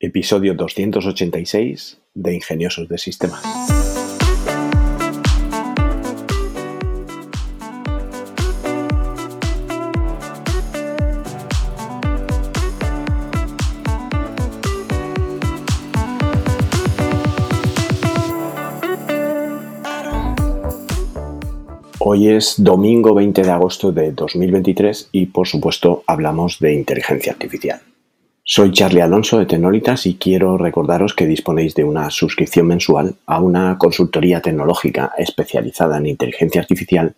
Episodio 286 de Ingeniosos de Sistemas. Hoy es domingo 20 de agosto de 2023 y por supuesto hablamos de inteligencia artificial. Soy Charlie Alonso de Tecnolitas y quiero recordaros que disponéis de una suscripción mensual a una consultoría tecnológica especializada en inteligencia artificial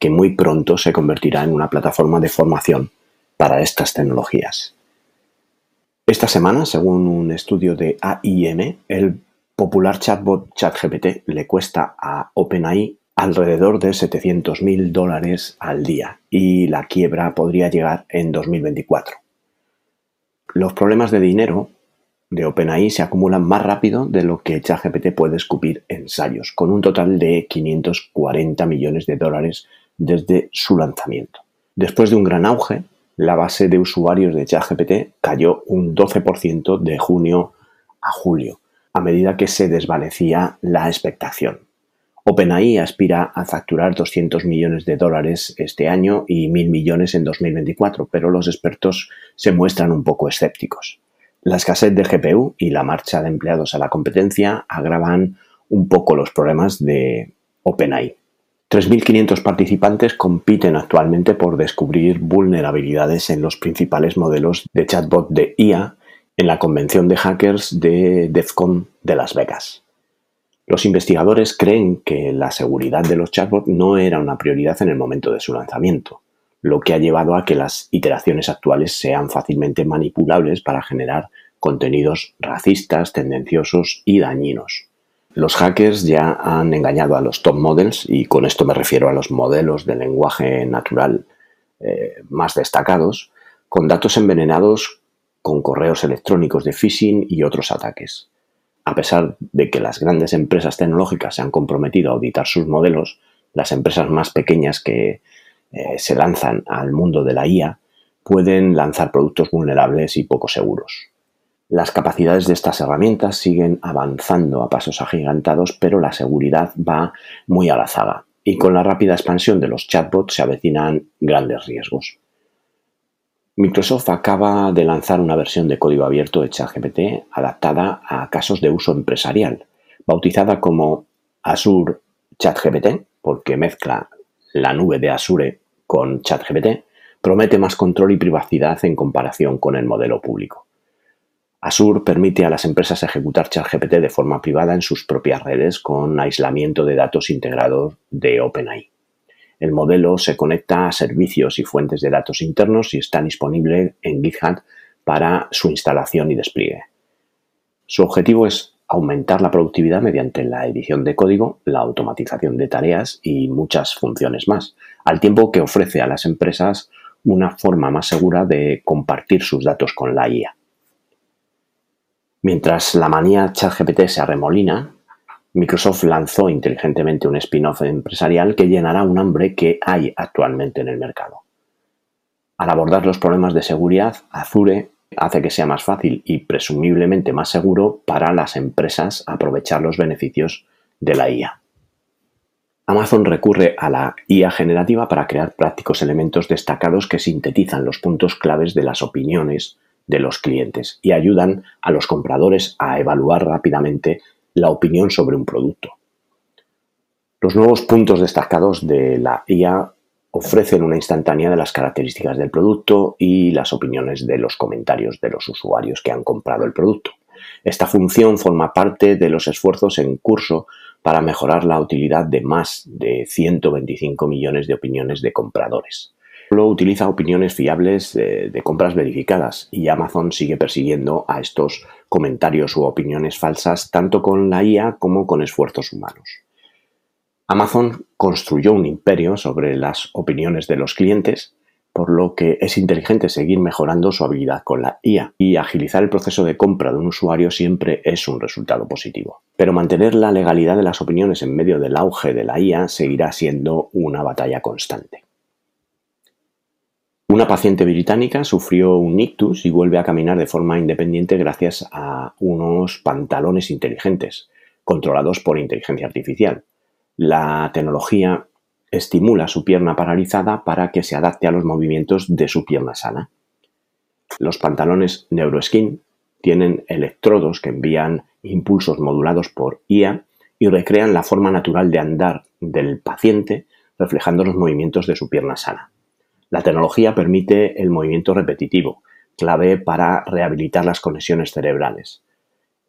que muy pronto se convertirá en una plataforma de formación para estas tecnologías. Esta semana, según un estudio de AIM, el popular chatbot ChatGPT le cuesta a OpenAI alrededor de 700.000 dólares al día y la quiebra podría llegar en 2024. Los problemas de dinero de OpenAI se acumulan más rápido de lo que ChatGPT puede escupir ensayos, con un total de 540 millones de dólares desde su lanzamiento. Después de un gran auge, la base de usuarios de ChatGPT cayó un 12% de junio a julio, a medida que se desvanecía la expectación. OpenAI aspira a facturar 200 millones de dólares este año y 1.000 millones en 2024, pero los expertos se muestran un poco escépticos. La escasez de GPU y la marcha de empleados a la competencia agravan un poco los problemas de OpenAI. 3.500 participantes compiten actualmente por descubrir vulnerabilidades en los principales modelos de chatbot de IA en la convención de hackers de DEFCON de Las Vegas. Los investigadores creen que la seguridad de los chatbots no era una prioridad en el momento de su lanzamiento, lo que ha llevado a que las iteraciones actuales sean fácilmente manipulables para generar contenidos racistas, tendenciosos y dañinos. Los hackers ya han engañado a los top models, y con esto me refiero a los modelos de lenguaje natural eh, más destacados, con datos envenenados con correos electrónicos de phishing y otros ataques. A pesar de que las grandes empresas tecnológicas se han comprometido a auditar sus modelos, las empresas más pequeñas que eh, se lanzan al mundo de la IA pueden lanzar productos vulnerables y poco seguros. Las capacidades de estas herramientas siguen avanzando a pasos agigantados, pero la seguridad va muy a la zaga y con la rápida expansión de los chatbots se avecinan grandes riesgos. Microsoft acaba de lanzar una versión de código abierto de ChatGPT adaptada a casos de uso empresarial, bautizada como Azure ChatGPT, porque mezcla la nube de Azure con ChatGPT, promete más control y privacidad en comparación con el modelo público. Azure permite a las empresas ejecutar ChatGPT de forma privada en sus propias redes con aislamiento de datos integrados de OpenAI. El modelo se conecta a servicios y fuentes de datos internos y está disponible en GitHub para su instalación y despliegue. Su objetivo es aumentar la productividad mediante la edición de código, la automatización de tareas y muchas funciones más, al tiempo que ofrece a las empresas una forma más segura de compartir sus datos con la IA. Mientras la manía ChatGPT se arremolina, Microsoft lanzó inteligentemente un spin-off empresarial que llenará un hambre que hay actualmente en el mercado. Al abordar los problemas de seguridad, Azure hace que sea más fácil y presumiblemente más seguro para las empresas aprovechar los beneficios de la IA. Amazon recurre a la IA generativa para crear prácticos elementos destacados que sintetizan los puntos claves de las opiniones de los clientes y ayudan a los compradores a evaluar rápidamente la opinión sobre un producto. Los nuevos puntos destacados de la IA ofrecen una instantánea de las características del producto y las opiniones de los comentarios de los usuarios que han comprado el producto. Esta función forma parte de los esfuerzos en curso para mejorar la utilidad de más de 125 millones de opiniones de compradores utiliza opiniones fiables de, compras verificadas y Amazon sigue persiguiendo a estos comentarios u opiniones falsas tanto con la IA como con esfuerzos humanos. Amazon construyó un imperio sobre las opiniones de los clientes, por lo que es inteligente seguir mejorando su habilidad con la IA y agilizar el proceso de compra de un usuario siempre es un resultado positivo. Pero mantener la legalidad de las opiniones en medio del auge de la IA seguirá siendo una batalla constante. Una paciente británica sufrió un ictus y vuelve a caminar de forma independiente gracias a unos pantalones inteligentes, controlados por inteligencia artificial. La tecnología estimula su pierna paralizada para que se adapte a los movimientos de su pierna sana. Los pantalones Neuroskin tienen electrodos que envían impulsos modulados por IA y recrean la forma natural de andar del paciente reflejando los movimientos de su pierna sana. La tecnología permite el movimiento repetitivo, clave para rehabilitar las conexiones cerebrales.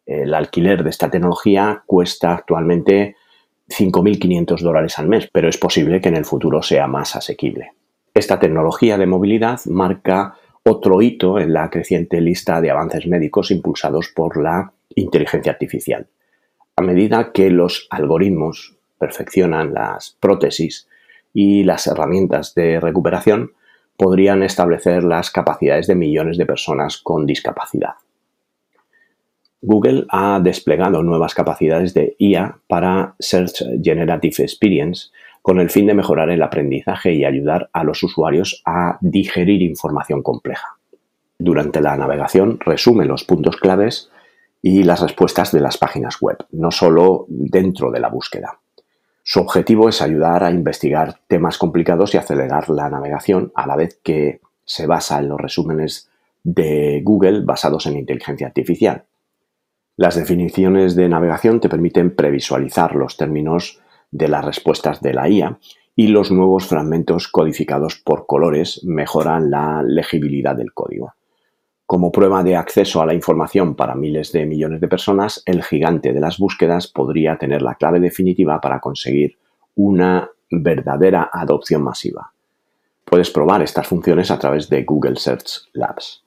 El alquiler de esta tecnología cuesta actualmente 5.500 dólares al mes, pero es posible que en el futuro sea más asequible. Esta tecnología de movilidad marca otro hito en la creciente lista de avances médicos impulsados por la inteligencia artificial. A medida que los algoritmos perfeccionan las prótesis, y las herramientas de recuperación podrían establecer las capacidades de millones de personas con discapacidad. Google ha desplegado nuevas capacidades de IA para Search Generative Experience con el fin de mejorar el aprendizaje y ayudar a los usuarios a digerir información compleja. Durante la navegación resume los puntos claves y las respuestas de las páginas web, no solo dentro de la búsqueda. Su objetivo es ayudar a investigar temas complicados y acelerar la navegación a la vez que se basa en los resúmenes de Google basados en inteligencia artificial. Las definiciones de navegación te permiten previsualizar los términos de las respuestas de la IA y los nuevos fragmentos codificados por colores mejoran la legibilidad del código. Como prueba de acceso a la información para miles de millones de personas, el gigante de las búsquedas podría tener la clave definitiva para conseguir una verdadera adopción masiva. Puedes probar estas funciones a través de Google Search Labs.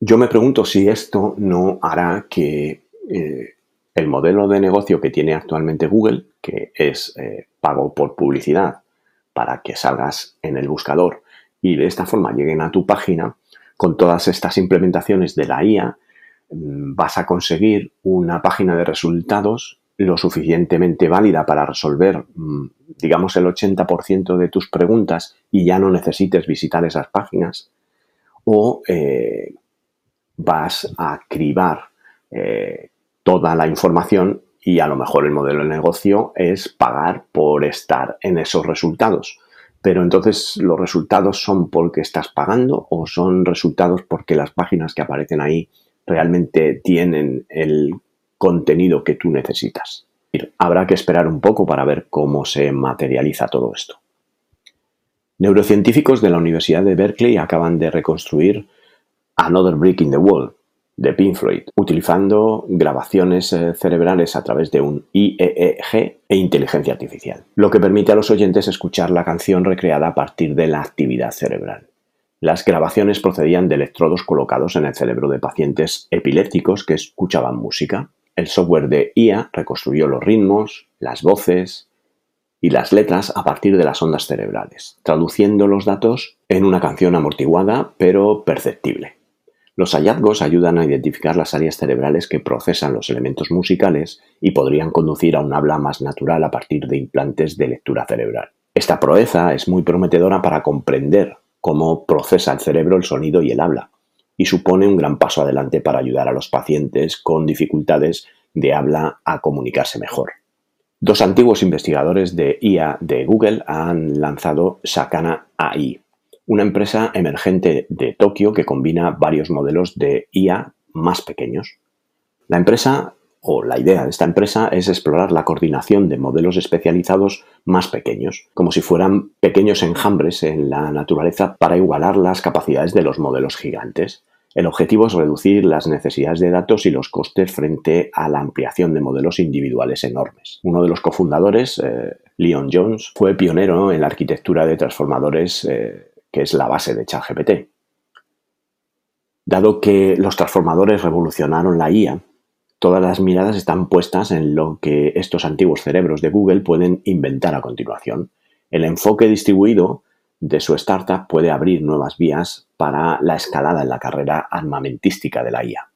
Yo me pregunto si esto no hará que eh, el modelo de negocio que tiene actualmente Google, que es eh, pago por publicidad para que salgas en el buscador y de esta forma lleguen a tu página, con todas estas implementaciones de la IA, mm, vas a conseguir una página de resultados lo suficientemente válida para resolver, mm, digamos, el 80% de tus preguntas y ya no necesites visitar esas páginas, o eh, vas a cribar eh, toda la información y a lo mejor el modelo de negocio es pagar por estar en esos resultados. Pero entonces, ¿los resultados son porque estás pagando o son resultados porque las páginas que aparecen ahí realmente tienen el contenido que tú necesitas? Habrá que esperar un poco para ver cómo se materializa todo esto. Neurocientíficos de la Universidad de Berkeley acaban de reconstruir Another Brick in the Wall, de Pink Floyd, utilizando grabaciones eh, cerebrales a través de un IEEG e inteligencia artificial, lo que permite a los oyentes escuchar la canción recreada a partir de la actividad cerebral. Las grabaciones procedían de electrodos colocados en el cerebro de pacientes epilépticos que escuchaban música. El software de IA reconstruyó los ritmos, las voces y las letras a partir de las ondas cerebrales, traduciendo los datos en una canción amortiguada pero perceptible. Los hallazgos ayudan a identificar las áreas cerebrales que procesan los elementos musicales y podrían conducir a un habla más natural a partir de implantes de lectura cerebral. Esta proeza es muy prometedora para comprender cómo procesa el cerebro el sonido y el habla, y supone un gran paso adelante para ayudar a los pacientes con dificultades de habla a comunicarse mejor. Dos antiguos investigadores de IA de Google han lanzado Sakana AI, una empresa emergente de Tokio que combina varios modelos de IA más pequeños. La empresa o la idea de esta empresa es explorar la coordinación de modelos especializados más pequeños, como si fueran pequeños enjambres en la naturaleza para igualar las capacidades de los modelos gigantes. El objetivo es reducir las necesidades de datos y los costes frente a la ampliación de modelos individuales enormes. Uno de los cofundadores, eh, Leon Jones, fue pionero en la arquitectura de transformadores eh, que es la base de ChatGPT. Dado que los transformadores revolucionaron la IA, todas las miradas están puestas en lo que estos antiguos cerebros de Google pueden inventar a continuación. El enfoque distribuido de su startup puede abrir nuevas vías para la escalada en la carrera armamentística de la IA.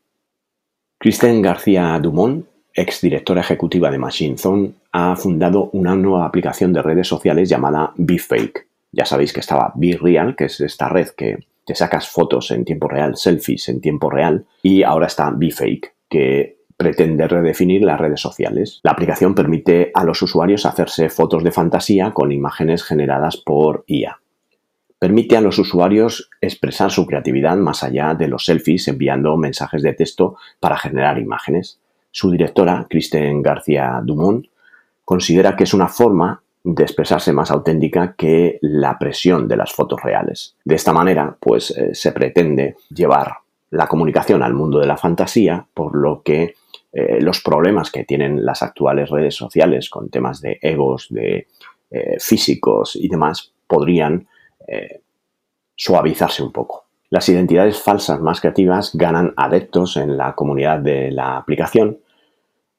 Kristen García Dumont, exdirectora ejecutiva de Machine Zone, ha fundado una nueva aplicación de redes sociales llamada BeFake Ya sabéis que estaba BeReal, que es esta red que te sacas fotos en tiempo real, selfies en tiempo real, y ahora está BeFake, que pretende redefinir las redes sociales. La aplicación permite a los usuarios hacerse fotos de fantasía con imágenes generadas por IA. Permite a los usuarios expresar su creatividad más allá de los selfies enviando mensajes de texto para generar imágenes. Su directora, Kristen García Dumont, considera que es una forma de expresarse más auténtica que la presión de las fotos reales. De esta manera, pues eh, se pretende llevar la comunicación al mundo de la fantasía, por lo que eh, los problemas que tienen las actuales redes sociales con temas de egos, de eh, físicos y demás, podrían suavizarse un poco. Las identidades falsas más creativas ganan adeptos en la comunidad de la aplicación,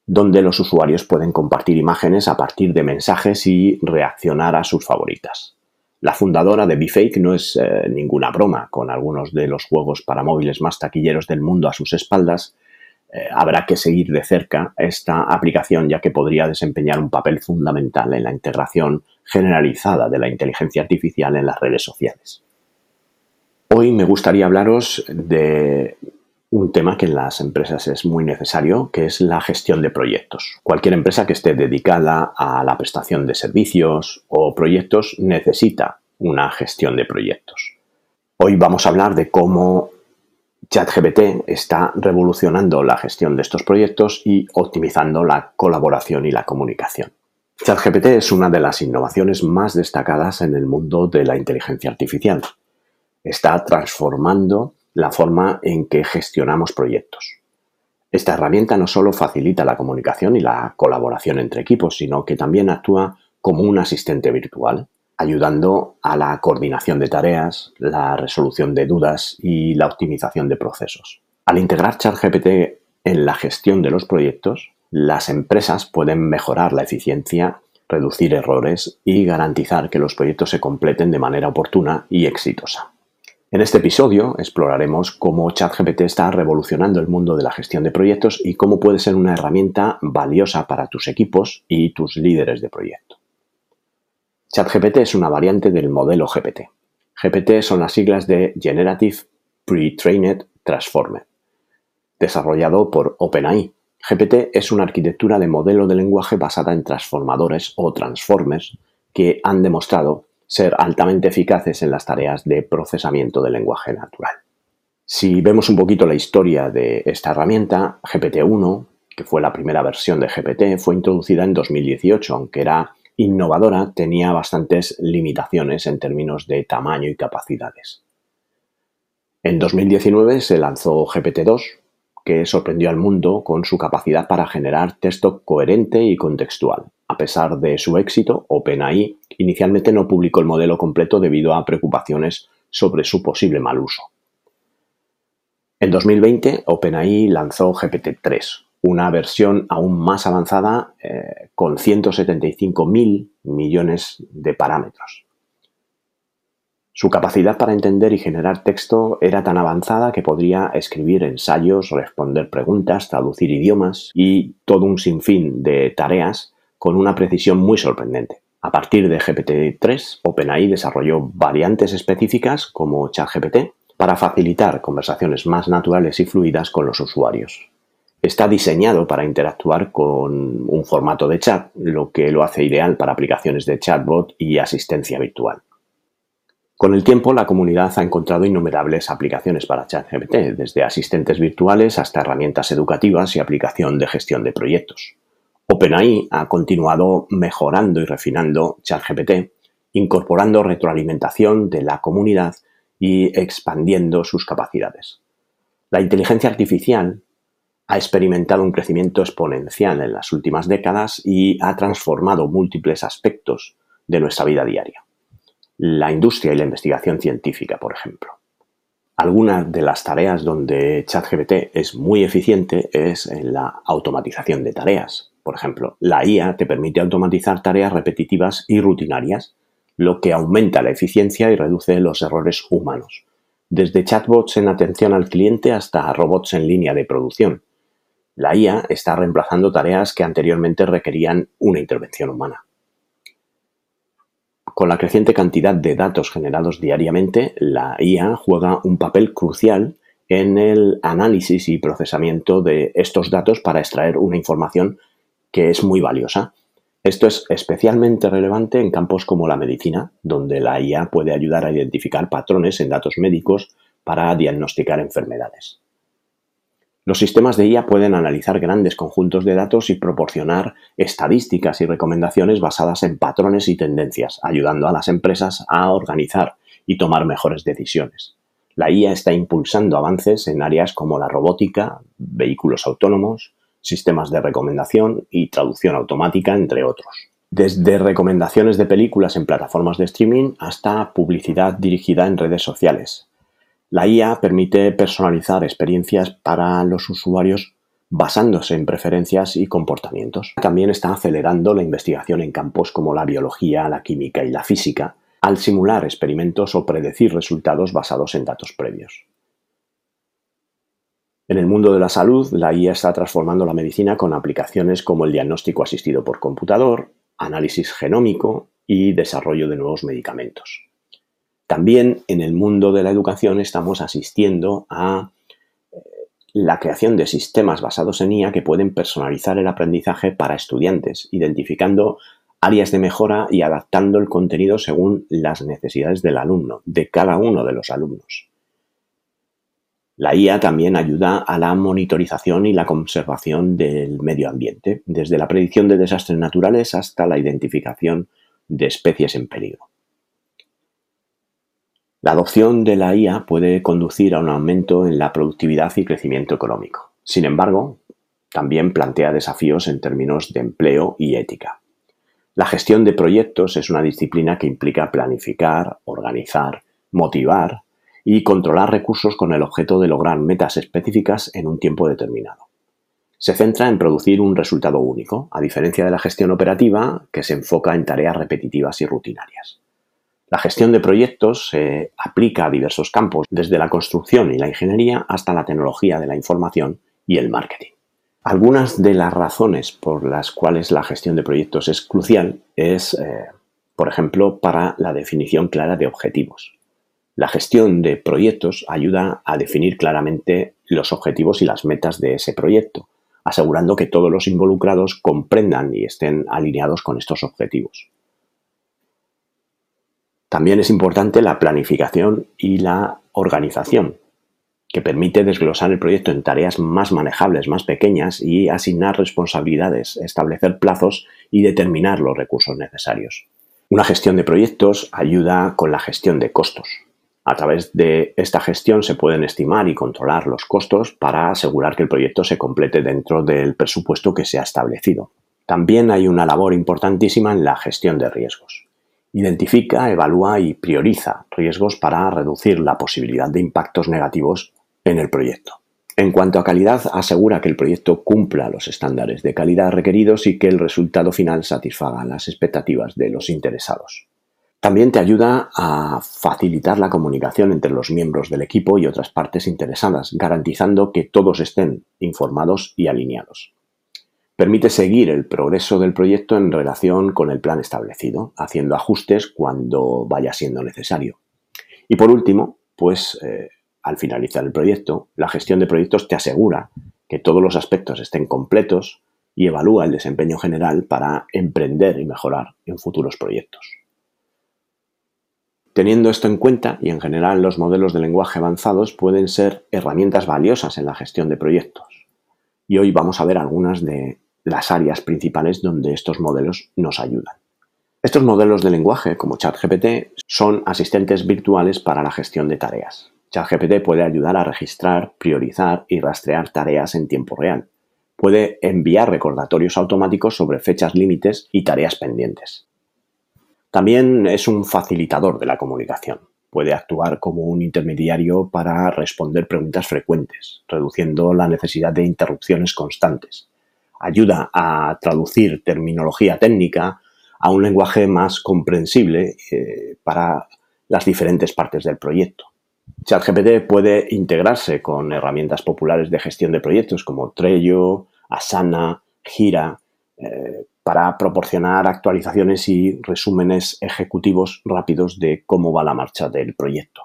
donde los usuarios pueden compartir imágenes a partir de mensajes y reaccionar a sus favoritas. La fundadora de BeFake no es ninguna broma, con algunos de los juegos para móviles más taquilleros del mundo a sus espaldas, eh, habrá que seguir de cerca esta aplicación ya que podría desempeñar un papel fundamental en la integración generalizada de la inteligencia artificial en las redes sociales. Hoy me gustaría hablaros de un tema que en las empresas es muy necesario, que es la gestión de proyectos. Cualquier empresa que esté dedicada a la prestación de servicios o proyectos necesita una gestión de proyectos. Hoy vamos a hablar de cómo ChatGPT está revolucionando la gestión de estos proyectos y optimizando la colaboración y la comunicación. ChatGPT es una de las innovaciones más destacadas en el mundo de la inteligencia artificial. Está transformando la forma en que gestionamos proyectos. Esta herramienta no solo facilita la comunicación y la colaboración entre equipos, sino que también actúa como un asistente virtual ayudando a la coordinación de tareas, la resolución de dudas y la optimización de procesos. Al integrar ChatGPT en la gestión de los proyectos, las empresas pueden mejorar la eficiencia, reducir errores y garantizar que los proyectos se completen de manera oportuna y exitosa. En este episodio exploraremos cómo ChatGPT está revolucionando el mundo de la gestión de proyectos y cómo puede ser una herramienta valiosa para tus equipos y tus líderes de proyecto. ChatGPT es una variante del modelo GPT. GPT son las siglas de Generative Pre-trained Transformer, desarrollado por OpenAI. GPT es una arquitectura de modelo de lenguaje basada en transformadores o transformers que han demostrado ser altamente eficaces en las tareas de procesamiento del lenguaje natural. Si vemos un poquito la historia de esta herramienta, GPT-1, que fue la primera versión de GPT, fue introducida en 2018, aunque era innovadora tenía bastantes limitaciones en términos de tamaño y capacidades. En 2019 se lanzó GPT-2, que sorprendió al mundo con su capacidad para generar texto coherente y contextual. A pesar de su éxito, OpenAI inicialmente no publicó el modelo completo debido a preocupaciones sobre su posible mal uso. En 2020, OpenAI lanzó GPT-3, una versión aún más avanzada eh, con 175.000 millones de parámetros. Su capacidad para entender y generar texto era tan avanzada que podría escribir ensayos, responder preguntas, traducir idiomas y todo un sinfín de tareas con una precisión muy sorprendente. A partir de GPT-3, OpenAI desarrolló variantes específicas como ChatGPT para facilitar conversaciones más naturales y fluidas con los usuarios. Está diseñado para interactuar con un formato de chat, lo que lo hace ideal para aplicaciones de chatbot y asistencia virtual. Con el tiempo, la comunidad ha encontrado innumerables aplicaciones para ChatGPT, desde asistentes virtuales hasta herramientas educativas y aplicación de gestión de proyectos. OpenAI ha continuado mejorando y refinando ChatGPT, incorporando retroalimentación de la comunidad y expandiendo sus capacidades. La inteligencia artificial ha experimentado un crecimiento exponencial en las últimas décadas y ha transformado múltiples aspectos de nuestra vida diaria. La industria y la investigación científica, por ejemplo. Algunas de las tareas donde ChatGPT es muy eficiente es en la automatización de tareas. Por ejemplo, la IA te permite automatizar tareas repetitivas y rutinarias, lo que aumenta la eficiencia y reduce los errores humanos, desde chatbots en atención al cliente hasta robots en línea de producción, la IA está reemplazando tareas que anteriormente requerían una intervención humana. Con la creciente cantidad de datos generados diariamente, la IA juega un papel crucial en el análisis y procesamiento de estos datos para extraer una información que es muy valiosa. Esto es especialmente relevante en campos como la medicina, donde la IA puede ayudar a identificar patrones en datos médicos para diagnosticar enfermedades. Los sistemas de IA pueden analizar grandes conjuntos de datos y proporcionar estadísticas y recomendaciones basadas en patrones y tendencias, ayudando a las empresas a organizar y tomar mejores decisiones. La IA está impulsando avances en áreas como la robótica, vehículos autónomos, sistemas de recomendación y traducción automática, entre otros. Desde recomendaciones de películas en plataformas de streaming hasta publicidad dirigida en redes sociales. La IA permite personalizar experiencias para los usuarios basándose en preferencias y comportamientos. También está acelerando la investigación en campos como la biología, la química y la física, al simular experimentos o predecir resultados basados en datos previos. En el mundo de la salud, la IA está transformando la medicina con aplicaciones como el diagnóstico asistido por computador, análisis genómico y desarrollo de nuevos medicamentos. También en el mundo de la educación estamos asistiendo a eh, la creación de sistemas basados en IA que pueden personalizar el aprendizaje para estudiantes, identificando áreas de mejora y adaptando el contenido según las necesidades del alumno, de cada uno de los alumnos. La IA también ayuda a la monitorización y la conservación del medio ambiente, desde la predicción de desastres naturales hasta la identificación de especies en peligro. La adopción de la IA puede conducir a un aumento en la productividad y crecimiento económico. Sin embargo, también plantea desafíos en términos de empleo y ética. La gestión de proyectos es una disciplina que implica planificar, organizar, motivar y controlar recursos con el objeto de lograr metas específicas en un tiempo determinado. Se centra en producir un resultado único, a diferencia de la gestión operativa, que se enfoca en tareas repetitivas y rutinarias. La gestión de proyectos se aplica a diversos campos, desde la construcción y la ingeniería hasta la tecnología de la información y el marketing. Algunas de las razones por las cuales la gestión de proyectos es crucial es, eh, por ejemplo, para la definición clara de objetivos. La gestión de proyectos ayuda a definir claramente los objetivos y las metas de ese proyecto, asegurando que todos los involucrados comprendan y estén alineados con estos objetivos. También es importante la planificación y la organización, que permite desglosar el proyecto en tareas más manejables, más pequeñas y asignar responsabilidades, establecer plazos y determinar los recursos necesarios. Una gestión de proyectos ayuda con la gestión de costos. A través de esta gestión se pueden estimar y controlar los costos para asegurar que el proyecto se complete dentro del presupuesto que se ha establecido. También hay una labor importantísima en la gestión de riesgos. Identifica, evalúa y prioriza riesgos para reducir la posibilidad de impactos negativos en el proyecto. En cuanto a calidad, asegura que el proyecto cumpla los estándares de calidad requeridos y que el resultado final satisfaga las expectativas de los interesados. También te ayuda a facilitar la comunicación entre los miembros del equipo y otras partes interesadas, garantizando que todos estén informados y alineados. Permite seguir el progreso del proyecto en relación con el plan establecido, haciendo ajustes cuando vaya siendo necesario. Y por último, pues eh, al finalizar el proyecto, la gestión de proyectos te asegura que todos los aspectos estén completos y evalúa el desempeño general para emprender y mejorar en futuros proyectos. Teniendo esto en cuenta, y en general los modelos de lenguaje avanzados pueden ser herramientas valiosas en la gestión de proyectos. Y hoy vamos a ver algunas de las áreas principales donde estos modelos nos ayudan. Estos modelos de lenguaje, como ChatGPT, son asistentes virtuales para la gestión de tareas. ChatGPT puede ayudar a registrar, priorizar y rastrear tareas en tiempo real. Puede enviar recordatorios automáticos sobre fechas límites y tareas pendientes. También es un facilitador de la comunicación. Puede actuar como un intermediario para responder preguntas frecuentes, reduciendo la necesidad de interrupciones constantes. Ayuda a traducir terminología técnica a un lenguaje más comprensible eh, para las diferentes partes del proyecto. ChatGPT puede integrarse con herramientas populares de gestión de proyectos como Trello, Asana, Gira, eh, para proporcionar actualizaciones y resúmenes ejecutivos rápidos de cómo va la marcha del proyecto.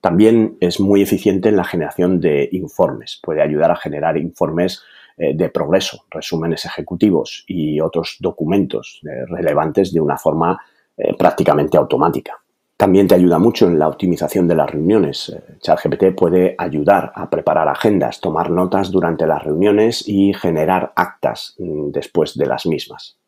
También es muy eficiente en la generación de informes. Puede ayudar a generar informes eh, de progreso, resúmenes ejecutivos y otros documentos eh, relevantes de una forma eh, prácticamente automática. También te ayuda mucho en la optimización de las reuniones. ChatGPT puede ayudar a preparar agendas, tomar notas durante las reuniones y generar actas mm, después de las mismas.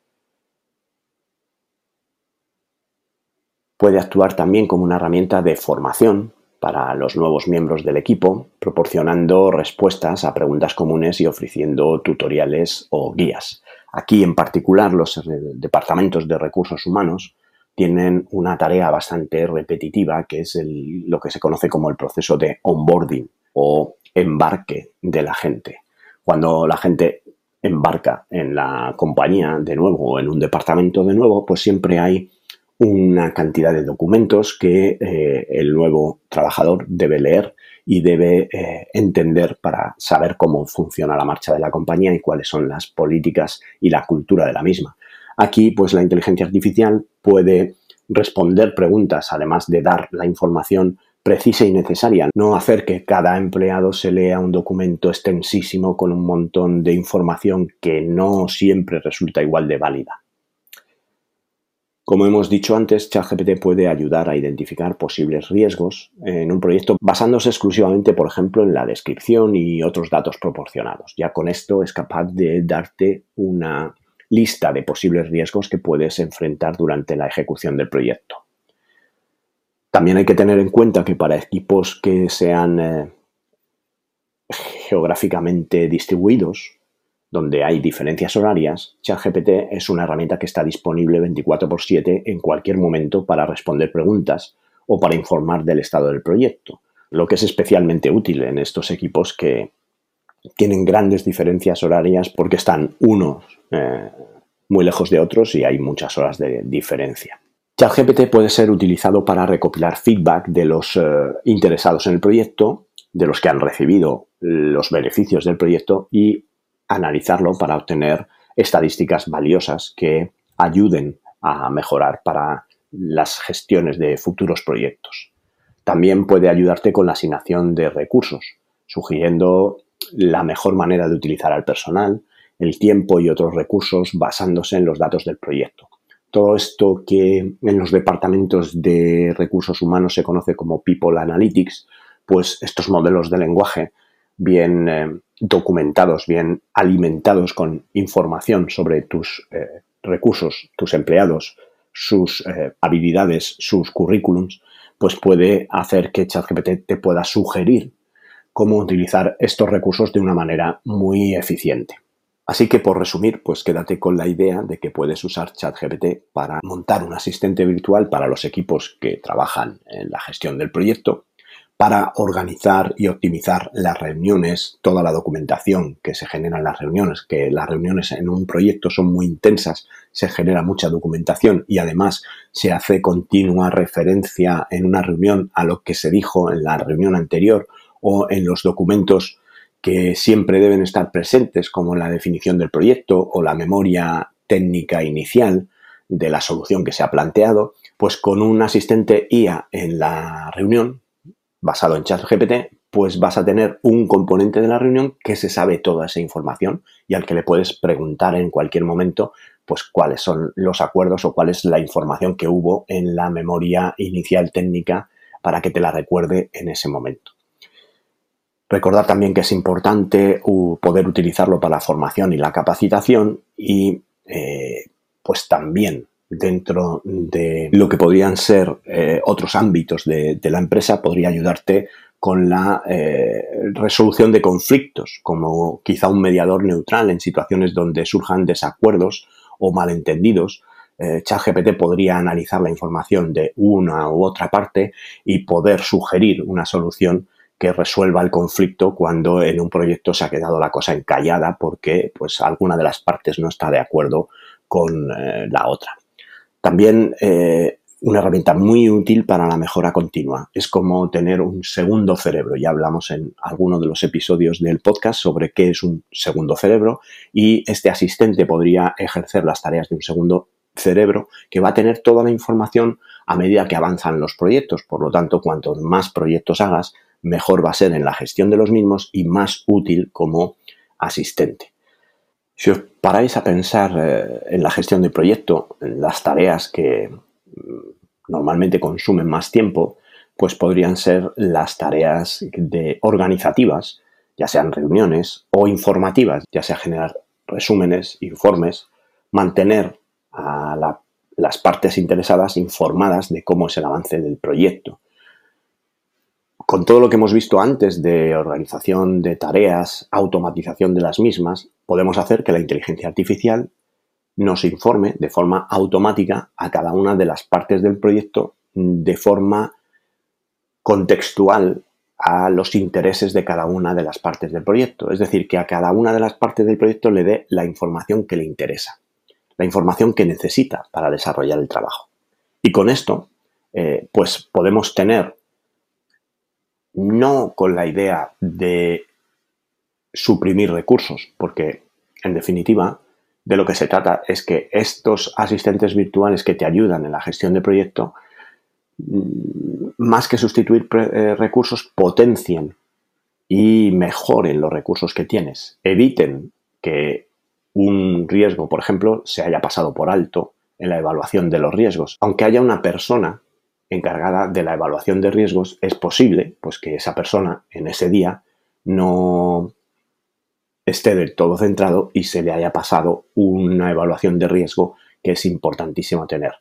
Puede actuar también como una herramienta de formación para los nuevos miembros del equipo, proporcionando respuestas a preguntas comunes y ofreciendo tutoriales o guías. Aquí, en particular, los eh, departamentos de recursos humanos tienen una tarea bastante repetitiva, que es lo que se conoce como el proceso de onboarding o embarque de la gente. Cuando la gente embarca en la compañía de nuevo o en un departamento de nuevo, pues siempre hay una cantidad de documentos que eh, el nuevo trabajador debe leer y debe eh, entender para saber cómo funciona la marcha de la compañía y cuáles son las políticas y la cultura de la misma. Aquí, pues la inteligencia artificial puede responder preguntas, además de dar la información precisa y necesaria, no hacer que cada empleado se lea un documento extensísimo con un montón de información que no siempre resulta igual de válida. Como hemos dicho antes, ChatGPT puede ayudar a identificar posibles riesgos en un proyecto basándose exclusivamente, por ejemplo, en la descripción y otros datos proporcionados. Ya con esto es capaz de darte una lista de posibles riesgos que puedes enfrentar durante la ejecución del proyecto. También hay que tener en cuenta que para equipos que sean eh, geográficamente distribuidos, donde hay diferencias horarias, ChatGPT es una herramienta que está disponible 24 x 7 en cualquier momento para responder preguntas o para informar del estado del proyecto, lo que es especialmente útil en estos equipos que tienen grandes diferencias horarias porque están unos eh, muy lejos de otros y hay muchas horas de diferencia. ChatGPT puede ser utilizado para recopilar feedback de los eh, interesados en el proyecto, de los que han recibido los beneficios del proyecto y analizarlo para obtener estadísticas valiosas que ayuden a mejorar para las gestiones de futuros proyectos. También puede ayudarte con la asignación de recursos, sugiriendo la mejor manera de utilizar al personal, el tiempo y otros recursos basándose en los datos del proyecto. Todo esto que en los departamentos de recursos humanos se conoce como People Analytics, pues estos modelos de lenguaje bien eh, documentados, bien alimentados con información sobre tus eh, recursos, tus empleados, sus eh, habilidades, sus currículums, pues puede hacer que ChatGPT te pueda sugerir cómo utilizar estos recursos de una manera muy eficiente. Así que por resumir, pues quédate con la idea de que puedes usar ChatGPT para montar un asistente virtual para los equipos que trabajan en la gestión del proyecto para organizar y optimizar las reuniones, toda la documentación que se genera en las reuniones, que las reuniones en un proyecto son muy intensas, se genera mucha documentación y además se hace continua referencia en una reunión a lo que se dijo en la reunión anterior o en los documentos que siempre deben estar presentes, como la definición del proyecto o la memoria técnica inicial de la solución que se ha planteado, pues con un asistente IA en la reunión basado en ChatGPT, pues vas a tener un componente de la reunión que se sabe toda esa información y al que le puedes preguntar en cualquier momento pues cuáles son los acuerdos o cuál es la información que hubo en la memoria inicial técnica para que te la recuerde en ese momento. Recordar también que es importante poder utilizarlo para la formación y la capacitación y eh, pues también dentro de lo que podrían ser eh, otros ámbitos de, la empresa, podría ayudarte con la eh, resolución de conflictos, como quizá un mediador neutral en situaciones donde surjan desacuerdos o malentendidos. ChatGPT podría analizar la información de una u otra parte y poder sugerir una solución que resuelva el conflicto cuando en un proyecto se ha quedado la cosa encallada porque pues alguna de las partes no está de acuerdo con la otra. También eh, una herramienta muy útil para la mejora continua. Es como tener un segundo cerebro. Ya hablamos en alguno de los episodios del podcast sobre qué es un segundo cerebro y este asistente podría ejercer las tareas de un segundo cerebro que va a tener toda la información a medida que avanzan los proyectos. Por lo tanto, cuanto más proyectos hagas, mejor va a ser en la gestión de los mismos y más útil como asistente. Si os paráis a pensar eh, en la gestión del proyecto, en las tareas que normalmente consumen más tiempo, pues podrían ser las tareas de organizativas, ya sean reuniones o informativas, ya sea generar resúmenes, informes, mantener a las partes interesadas informadas de cómo es el avance del proyecto. Con todo lo que hemos visto antes de organización de tareas, automatización de las mismas, podemos hacer que la inteligencia artificial nos informe de forma automática a cada una de las partes del proyecto de forma contextual a los intereses de cada una de las partes del proyecto. Es decir, que a cada una de las partes del proyecto le dé la información que le interesa, la información que necesita para desarrollar el trabajo. Y con esto, eh, pues podemos tener, no con la idea de suprimir recursos, porque en definitiva de lo que se trata es que estos asistentes virtuales que te ayudan en la gestión de proyecto, más que sustituir eh, recursos, potencien y mejoren los recursos que tienes. Eviten que un riesgo, por ejemplo, se haya pasado por alto en la evaluación de los riesgos. Aunque haya una persona encargada de la evaluación de riesgos, es posible pues, que esa persona en ese día no esté del todo centrado y se le haya pasado una evaluación de riesgo que es importantísimo tener.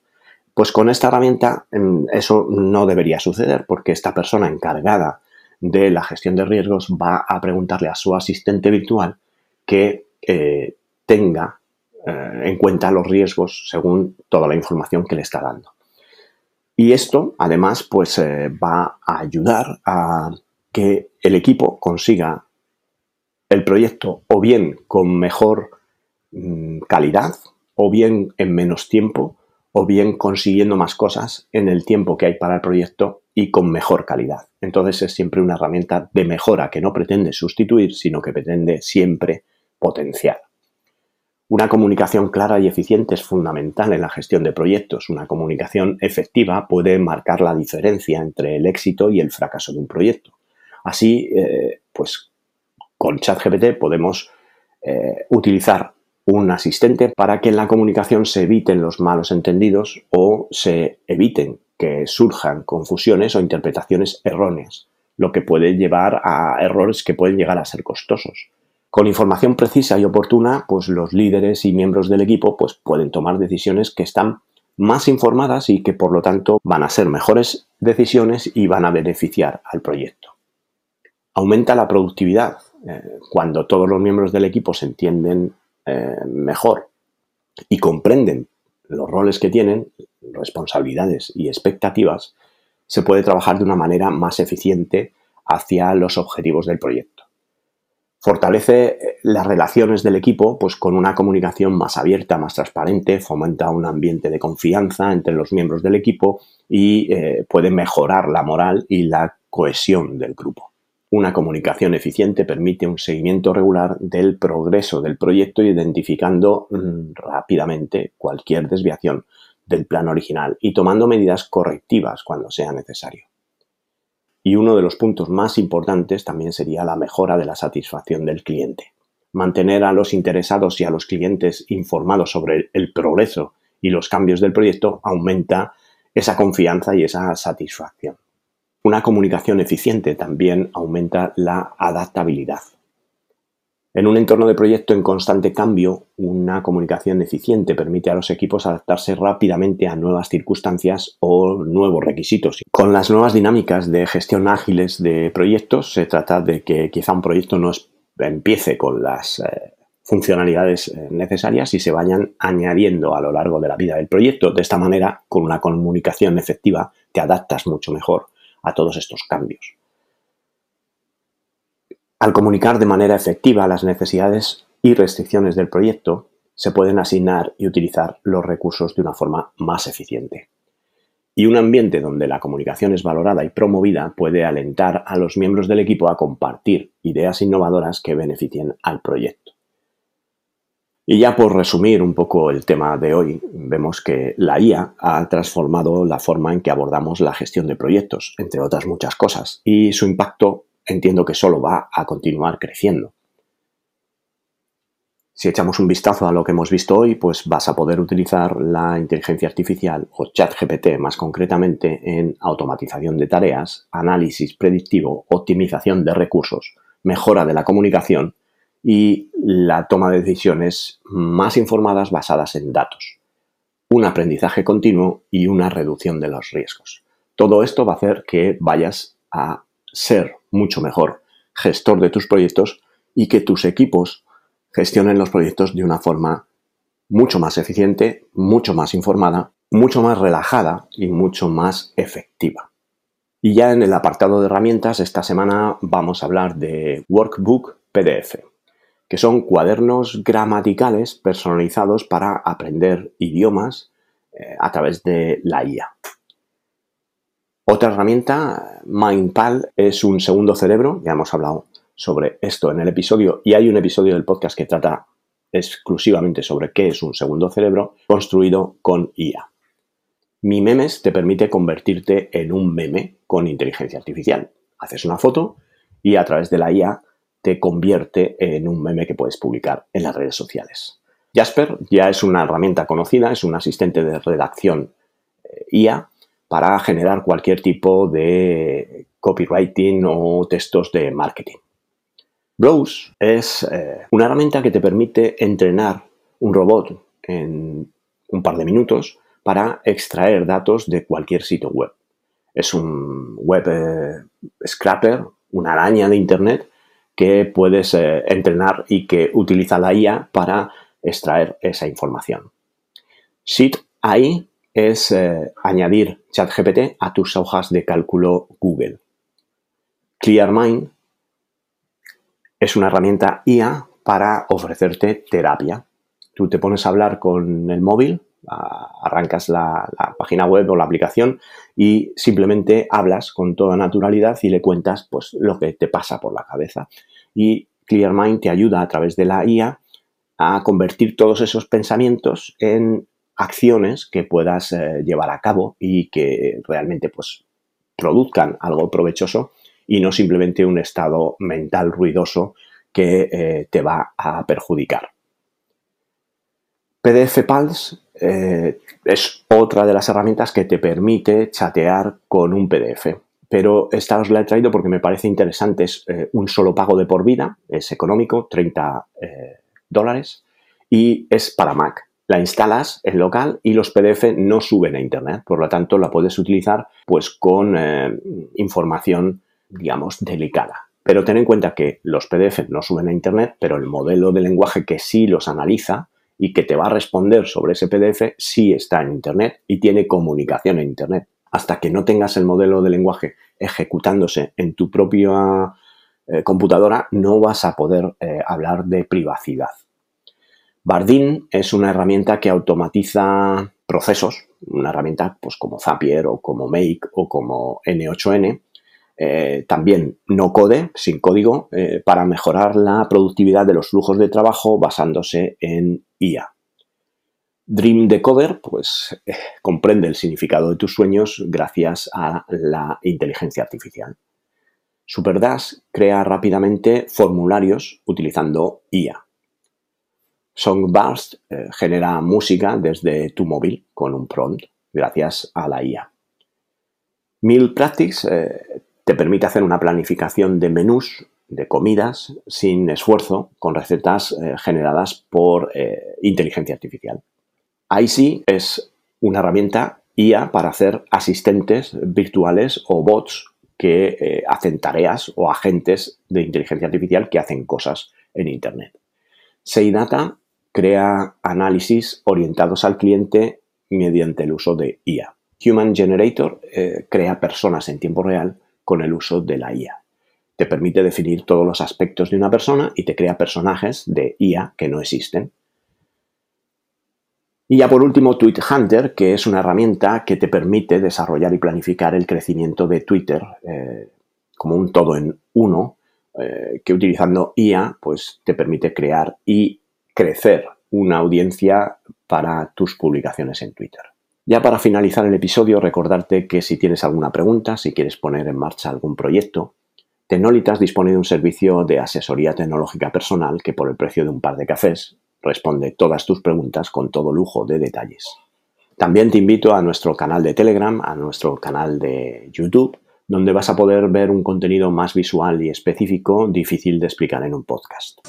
Pues con esta herramienta mm, eso no debería suceder porque esta persona encargada de la gestión de riesgos va a preguntarle a su asistente virtual que eh, tenga eh, en cuenta los riesgos según toda la información que le está dando. Y esto, además, pues eh, va a ayudar a que el equipo consiga el proyecto o bien con mejor mm, calidad, o bien en menos tiempo, o bien consiguiendo más cosas en el tiempo que hay para el proyecto y con mejor calidad. Entonces es siempre una herramienta de mejora que no pretende sustituir, sino que pretende siempre potenciar. Una comunicación clara y eficiente es fundamental en la gestión de proyectos. Una comunicación efectiva puede marcar la diferencia entre el éxito y el fracaso de un proyecto. Así, eh, pues con ChatGPT podemos eh, utilizar un asistente para que en la comunicación se eviten los malos entendidos o se eviten que surjan confusiones o interpretaciones erróneas, lo que puede llevar a errores que pueden llegar a ser costosos. Con información precisa y oportuna, pues los líderes y miembros del equipo pues pueden tomar decisiones que están más informadas y que por lo tanto van a ser mejores decisiones y van a beneficiar al proyecto. Aumenta la productividad, eh, cuando todos los miembros del equipo se entienden eh, mejor y comprenden los roles que tienen, responsabilidades y expectativas, se puede trabajar de una manera más eficiente hacia los objetivos del proyecto. Fortalece eh, las relaciones del equipo pues, con una comunicación más abierta, más transparente, fomenta un ambiente de confianza entre los miembros del equipo y puede mejorar la moral y la cohesión del grupo. Una comunicación eficiente permite un seguimiento regular del progreso del proyecto identificando mm, rápidamente cualquier desviación del plan original y tomando medidas correctivas cuando sea necesario. Y uno de los puntos más importantes también sería la mejora de la satisfacción del cliente. Mantener a los interesados y a los clientes informados sobre el progreso y los cambios del proyecto aumenta esa confianza y esa satisfacción. Una comunicación eficiente también aumenta la adaptabilidad. En un entorno de proyecto en constante cambio, una comunicación eficiente permite a los equipos adaptarse rápidamente a nuevas circunstancias o nuevos requisitos. Con las nuevas dinámicas de gestión ágiles de proyectos, se trata de que quizá un proyecto no empiece con las eh, funcionalidades eh, necesarias y se vayan añadiendo a lo largo de la vida del proyecto. De esta manera, con una comunicación efectiva, te adaptas mucho mejor a todos estos cambios. Al comunicar de manera efectiva las necesidades y restricciones del proyecto, se pueden asignar y utilizar los recursos de una forma más eficiente. Y un ambiente donde la comunicación es valorada y promovida puede alentar a los miembros del equipo a compartir ideas innovadoras que beneficien al proyecto. Y ya por resumir un poco el tema de hoy, vemos que la IA ha transformado la forma en que abordamos la gestión de proyectos, entre otras muchas cosas, y su impacto entiendo que solo va a continuar creciendo. Si echamos un vistazo a lo que hemos visto hoy, pues vas a poder utilizar la inteligencia artificial o ChatGPT más concretamente en automatización de tareas, análisis predictivo, optimización de recursos, mejora de la comunicación y la toma de decisiones más informadas basadas en datos, un aprendizaje continuo y una reducción de los riesgos. Todo esto va a hacer que vayas a ser mucho mejor gestor de tus proyectos y que tus equipos gestionen los proyectos de una forma mucho más eficiente, mucho más informada, mucho más relajada y mucho más efectiva. Y ya en el apartado de herramientas, esta semana vamos a hablar de Workbook PDF, que son cuadernos gramaticales personalizados para aprender idiomas eh, a través de la IA. Otra herramienta, MindPal, es un segundo cerebro, ya hemos hablado sobre esto en el episodio y hay un episodio del podcast que trata exclusivamente sobre qué es un segundo cerebro construido con IA. Mi Memes te permite convertirte en un meme con inteligencia artificial. Haces una foto y a través de la IA te convierte en un meme que puedes publicar en las redes sociales. Jasper ya es una herramienta conocida, es un asistente de redacción eh, IA para generar cualquier tipo de copywriting o textos de marketing. Browse es eh, una herramienta que te permite entrenar un robot en un par de minutos para extraer datos de cualquier sitio web. Es un web eh, scraper, una araña de Internet que puedes eh, entrenar y que utiliza la IA para extraer esa información. Sheet AI es añadir ChatGPT a tus hojas de cálculo Google. ClearMind es una herramienta IA para ofrecerte terapia. Tú te pones a hablar con el móvil, arrancas la, página web o la aplicación y simplemente hablas con toda naturalidad y le cuentas pues lo que te pasa por la cabeza. Y ClearMind te ayuda a través de la IA a convertir todos esos pensamientos en acciones que puedas eh, llevar a cabo y que realmente pues produzcan algo provechoso y no simplemente un estado mental ruidoso que eh, te va a perjudicar. PDF Pulse eh, es otra de las herramientas que te permite chatear con un PDF. Pero esta os la he traído porque me parece interesante. Es un solo pago de por vida, es económico, 30 dólares, y es para Mac. La instalas en local y los PDF no suben a Internet. Por lo tanto, la puedes utilizar pues con información digamos, delicada. Pero ten en cuenta que los PDF no suben a Internet, pero el modelo de lenguaje que sí los analiza y que te va a responder sobre ese PDF sí está en Internet y tiene comunicación en Internet. Hasta que no tengas el modelo de lenguaje ejecutándose en tu propia eh, computadora, no vas a poder eh, hablar de privacidad. Bardin es una herramienta que automatiza procesos, una herramienta pues, como Zapier o como Make o como N8N, eh, también no code, sin código, eh, para mejorar la productividad de los flujos de trabajo basándose en IA. Dream Decoder, pues eh, comprende el significado de tus sueños gracias a la inteligencia artificial. SuperDash crea rápidamente formularios utilizando IA. Songburst genera música desde tu móvil con un prompt gracias a la IA. Meal Practice te permite hacer una planificación de menús, de comidas, sin esfuerzo, con recetas eh, generadas por eh, inteligencia artificial. sí es una herramienta IA para hacer asistentes virtuales o bots que eh, hacen tareas o agentes de inteligencia artificial que hacen cosas en Internet. Seidata crea análisis orientados al cliente mediante el uso de IA. Human Generator crea personas en tiempo real con el uso de la IA. Te permite definir todos los aspectos de una persona y te crea personajes de IA que no existen. Y ya por último, Tweet Hunter, que es una herramienta que te permite desarrollar y planificar el crecimiento de Twitter eh, como un todo en uno, eh, que utilizando IA pues, te permite crear y crecer una audiencia para tus publicaciones en Twitter. Ya para finalizar el episodio, recordarte que si tienes alguna pregunta, si quieres poner en marcha algún proyecto, Tecnolitas dispone de un servicio de asesoría tecnológica personal que por el precio de un par de cafés responde todas tus preguntas con todo lujo de detalles. También te invito a nuestro canal de Telegram, a nuestro canal de YouTube, donde vas a poder ver un contenido más visual y específico difícil de explicar en un podcast.